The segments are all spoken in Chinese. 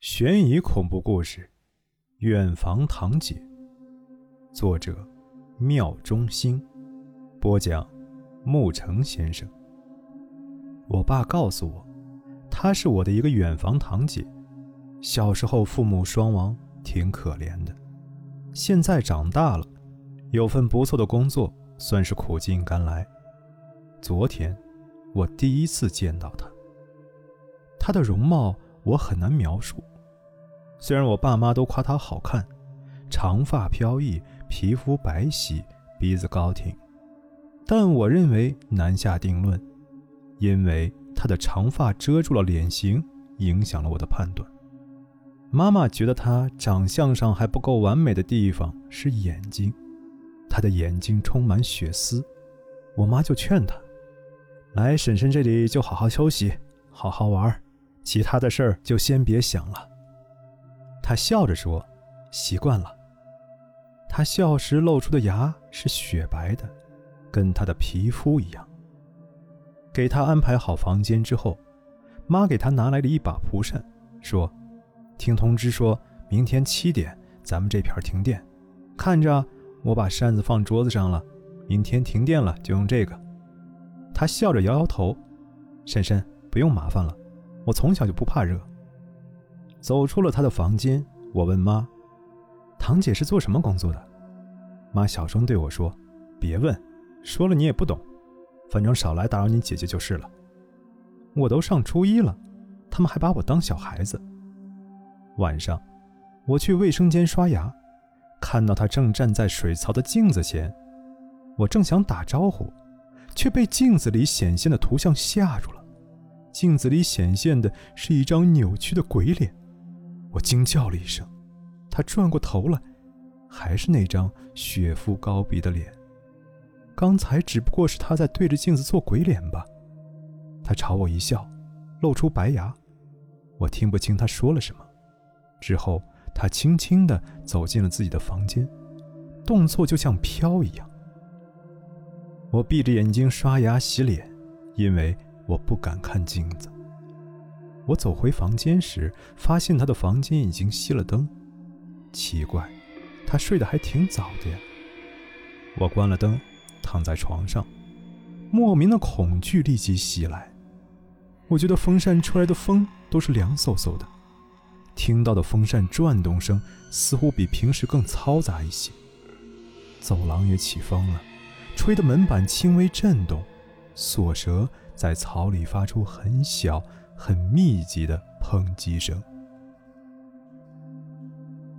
悬疑恐怖故事《远房堂姐》，作者：妙中兴，播讲：沐橙先生。我爸告诉我，她是我的一个远房堂姐，小时候父母双亡，挺可怜的。现在长大了，有份不错的工作，算是苦尽甘来。昨天，我第一次见到她，她的容貌我很难描述。虽然我爸妈都夸她好看，长发飘逸，皮肤白皙，鼻子高挺，但我认为难下定论，因为她的长发遮住了脸型，影响了我的判断。妈妈觉得她长相上还不够完美的地方是眼睛，她的眼睛充满血丝。我妈就劝她，来婶婶这里就好好休息，好好玩，其他的事儿就先别想了。他笑着说：“习惯了。”他笑时露出的牙是雪白的，跟他的皮肤一样。给他安排好房间之后，妈给他拿来了一把蒲扇，说：“听通知说明天七点咱们这片停电，看着我把扇子放桌子上了，明天停电了就用这个。”他笑着摇摇头：“婶婶不用麻烦了，我从小就不怕热。”走出了他的房间，我问妈：“堂姐是做什么工作的？”妈小声对我说：“别问，说了你也不懂，反正少来打扰你姐姐就是了。”我都上初一了，他们还把我当小孩子。晚上，我去卫生间刷牙，看到她正站在水槽的镜子前，我正想打招呼，却被镜子里显现的图像吓住了。镜子里显现的是一张扭曲的鬼脸。我惊叫了一声，他转过头来，还是那张雪肤高鼻的脸。刚才只不过是他在对着镜子做鬼脸吧？他朝我一笑，露出白牙。我听不清他说了什么。之后，他轻轻地走进了自己的房间，动作就像飘一样。我闭着眼睛刷牙洗脸，因为我不敢看镜子。我走回房间时，发现他的房间已经熄了灯。奇怪，他睡得还挺早的呀。我关了灯，躺在床上，莫名的恐惧立即袭来。我觉得风扇出来的风都是凉飕飕的，听到的风扇转动声似乎比平时更嘈杂一些。走廊也起风了，吹得门板轻微震动，锁舌在草里发出很小。很密集的抨击声。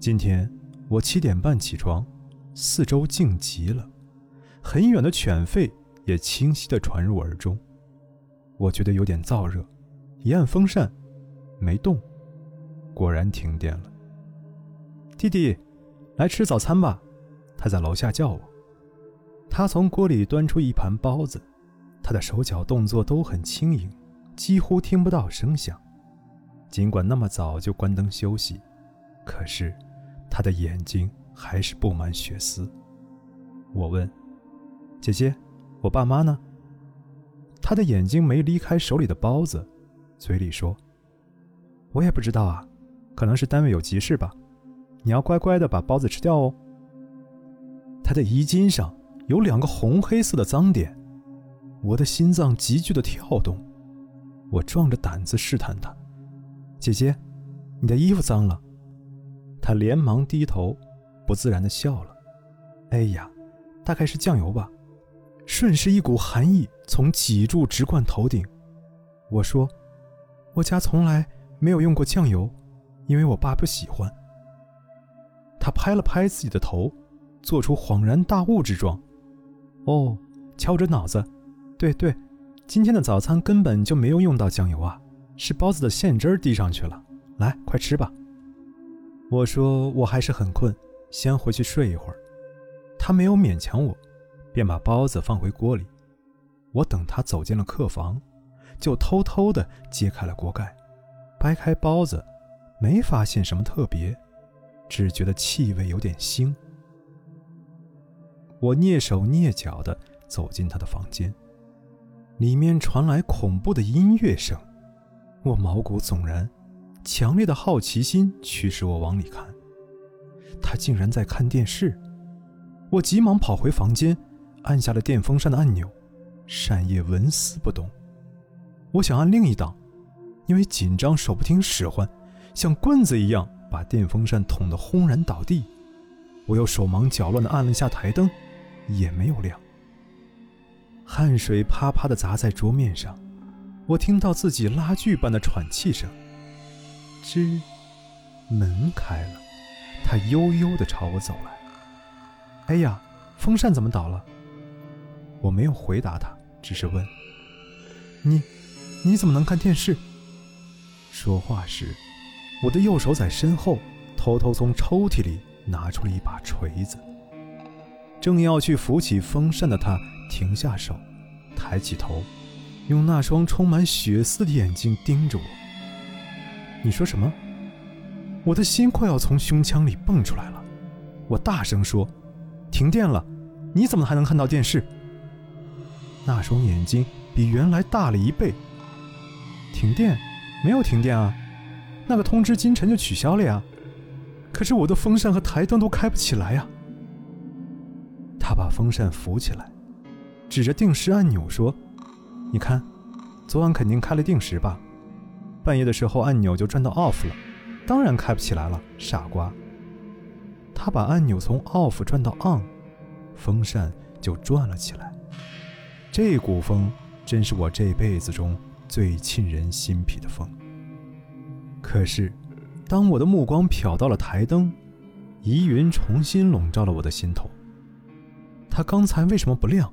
今天我七点半起床，四周静极了，很远的犬吠也清晰地传入耳中。我觉得有点燥热，一按风扇，没动，果然停电了。弟弟，来吃早餐吧，他在楼下叫我。他从锅里端出一盘包子，他的手脚动作都很轻盈。几乎听不到声响，尽管那么早就关灯休息，可是他的眼睛还是布满血丝。我问：“姐姐，我爸妈呢？”他的眼睛没离开手里的包子，嘴里说：“我也不知道啊，可能是单位有急事吧。你要乖乖的把包子吃掉哦。”他的衣襟上有两个红黑色的脏点，我的心脏急剧的跳动。我壮着胆子试探他：“姐姐，你的衣服脏了。”他连忙低头，不自然的笑了。“哎呀，大概是酱油吧。”瞬时一股寒意从脊柱直灌头顶。我说：“我家从来没有用过酱油，因为我爸不喜欢。”他拍了拍自己的头，做出恍然大悟之状。“哦，敲着脑子，对对。”今天的早餐根本就没有用到酱油啊，是包子的馅汁滴上去了。来，快吃吧。我说我还是很困，先回去睡一会儿。他没有勉强我，便把包子放回锅里。我等他走进了客房，就偷偷地揭开了锅盖，掰开包子，没发现什么特别，只觉得气味有点腥。我蹑手蹑脚地走进他的房间。里面传来恐怖的音乐声，我毛骨悚然，强烈的好奇心驱使我往里看。他竟然在看电视。我急忙跑回房间，按下了电风扇的按钮，扇叶纹丝不动。我想按另一档，因为紧张手不听使唤，像棍子一样把电风扇捅得轰然倒地。我又手忙脚乱地按了一下台灯，也没有亮。汗水啪啪地砸在桌面上，我听到自己拉锯般的喘气声。吱，门开了，他悠悠地朝我走来。哎呀，风扇怎么倒了？我没有回答他，只是问：“你，你怎么能看电视？”说话时，我的右手在身后偷偷从抽屉里拿出了一把锤子。正要去扶起风扇的他停下手，抬起头，用那双充满血丝的眼睛盯着我。你说什么？我的心快要从胸腔里蹦出来了。我大声说：“停电了！你怎么还能看到电视？”那双眼睛比原来大了一倍。停电？没有停电啊！那个通知今晨就取消了呀。可是我的风扇和台灯都开不起来呀。他把风扇扶起来，指着定时按钮说：“你看，昨晚肯定开了定时吧？”半夜的时候，按钮就转到 off 了，当然开不起来了，傻瓜。他把按钮从 off 转到 on，风扇就转了起来。这股风真是我这辈子中最沁人心脾的风。可是，当我的目光瞟到了台灯，疑云重新笼罩了我的心头。它刚才为什么不亮？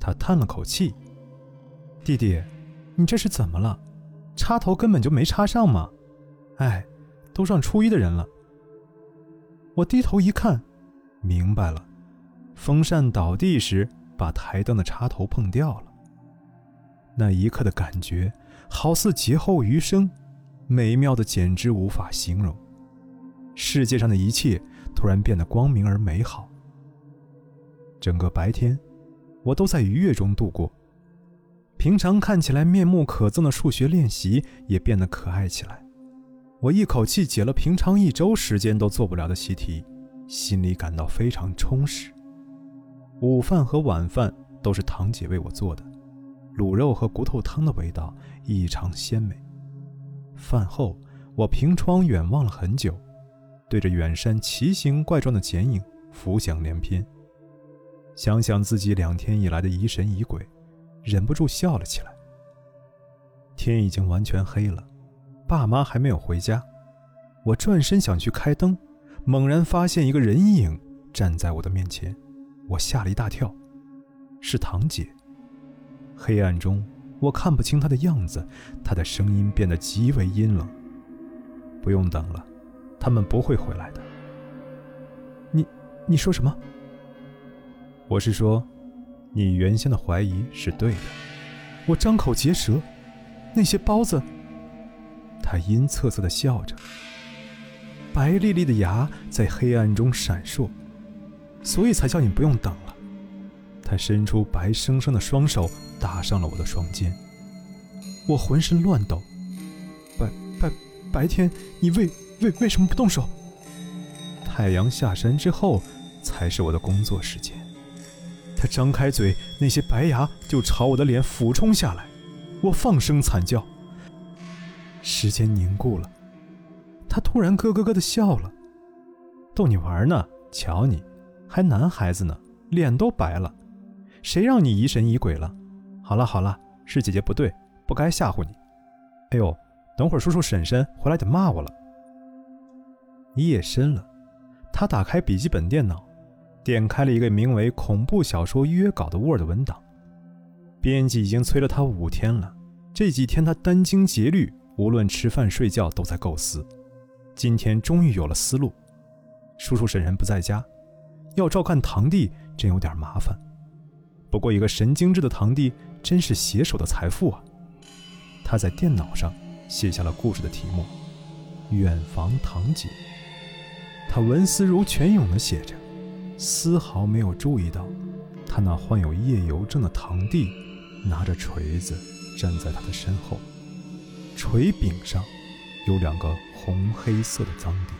他叹了口气：“弟弟，你这是怎么了？”插头根本就没插上嘛！哎，都上初一的人了。我低头一看，明白了，风扇倒地时把台灯的插头碰掉了。那一刻的感觉，好似劫后余生，美妙的简直无法形容。世界上的一切突然变得光明而美好。整个白天，我都在愉悦中度过。平常看起来面目可憎的数学练习也变得可爱起来。我一口气解了平常一周时间都做不了的习题，心里感到非常充实。午饭和晚饭都是堂姐为我做的，卤肉和骨头汤的味道异常鲜美。饭后，我凭窗远望了很久，对着远山奇形怪状的剪影浮想联翩，想想自己两天以来的疑神疑鬼。忍不住笑了起来。天已经完全黑了，爸妈还没有回家。我转身想去开灯，猛然发现一个人影站在我的面前，我吓了一大跳，是堂姐。黑暗中我看不清她的样子，她的声音变得极为阴冷。不用等了，他们不会回来的。你，你说什么？我是说。你原先的怀疑是对的，我张口结舌，那些包子。他阴恻恻地笑着，白丽丽的牙在黑暗中闪烁，所以才叫你不用等了。他伸出白生生的双手搭上了我的双肩，我浑身乱抖。白白白天你为为为什么不动手？太阳下山之后才是我的工作时间。他张开嘴，那些白牙就朝我的脸俯冲下来，我放声惨叫。时间凝固了，他突然咯咯咯的笑了，逗你玩呢，瞧你，还男孩子呢，脸都白了，谁让你疑神疑鬼了？好了好了，是姐姐不对，不该吓唬你。哎呦，等会儿叔叔婶婶回来得骂我了。夜深了，他打开笔记本电脑。点开了一个名为《恐怖小说约稿》的 Word 文档，编辑已经催了他五天了。这几天他殚精竭虑，无论吃饭睡觉都在构思。今天终于有了思路。叔叔婶婶不在家，要照看堂弟真有点麻烦。不过一个神经质的堂弟真是写手的财富啊！他在电脑上写下了故事的题目《远房堂姐》，他文思如泉涌地写着。丝毫没有注意到，他那患有夜游症的堂弟拿着锤子站在他的身后，锤柄上有两个红黑色的脏点。